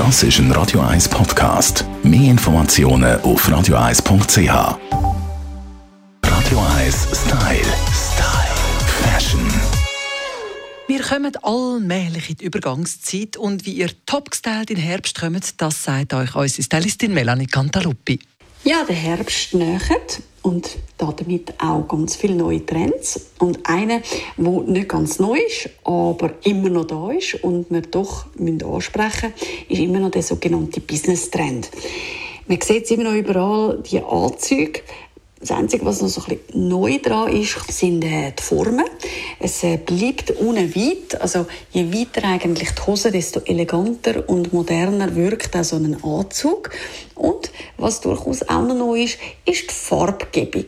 Das ist ein Radio 1 Podcast. Mehr Informationen auf radio1.ch. Radio 1 Style. Style. Fashion. Wir kommen allmählich in die Übergangszeit und wie ihr top gestylt in Herbst kommt, das sagt euch unsere Stylistin Melanie Cantaluppi. Ja, der Herbst nähert und damit auch ganz viele neue Trends. Und einer, der nicht ganz neu ist, aber immer noch da ist und wir doch ansprechen müssen, ist immer noch der sogenannte Business-Trend. Man sieht es immer noch überall, die Anzüge, das Einzige, was noch so ein bisschen neu dran ist, sind äh, die Formen. Es äh, bleibt ohne weit. Also, je weiter eigentlich die Hose, desto eleganter und moderner wirkt auch so ein Anzug. Und was durchaus auch noch neu ist, ist die Farbgebung.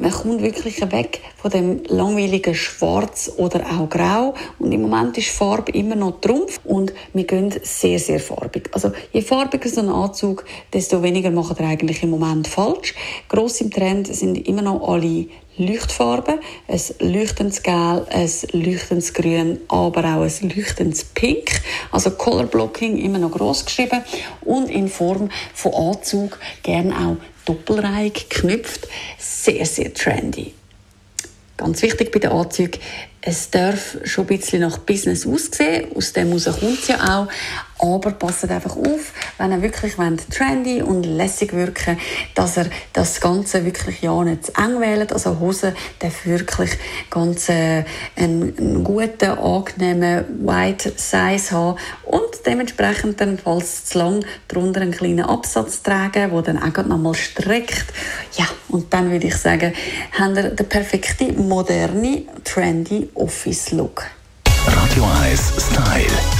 Man kommt wirklich weg von dem langweiligen Schwarz oder auch Grau. Und im Moment ist Farbe immer noch Trumpf und wir gehen sehr, sehr farbig. Also je farbiger so ein Anzug, desto weniger machen wir eigentlich im Moment falsch. Gross im Trend sind immer noch alle Leuchtfarben. Ein leuchtendes Gel, ein leuchtendes Grün, aber auch ein leuchtendes Pink. Also Color Blocking immer noch gross geschrieben und in Form von Anzug gerne auch doppelreihig geknüpft. Sehr, sehr trendy. Ganz wichtig bei den Anzügen, es darf schon ein bisschen nach Business aussehen. Aus dem heraus kommt es ja auch. Aber passt einfach auf, wenn ihr wirklich trendy und lässig wirken dass er das Ganze wirklich ja nicht zu eng wählt. Also Hose darf wirklich ganz äh, einen, einen, guten, angenehmen White Size haben und dementsprechend dann, falls zu lang, darunter einen kleinen Absatz tragen, der dann auch noch mal streckt. Ja, und dann würde ich sagen, haben wir den perfekten, moderne, trendy Office Look. Radio 1 Style. Style.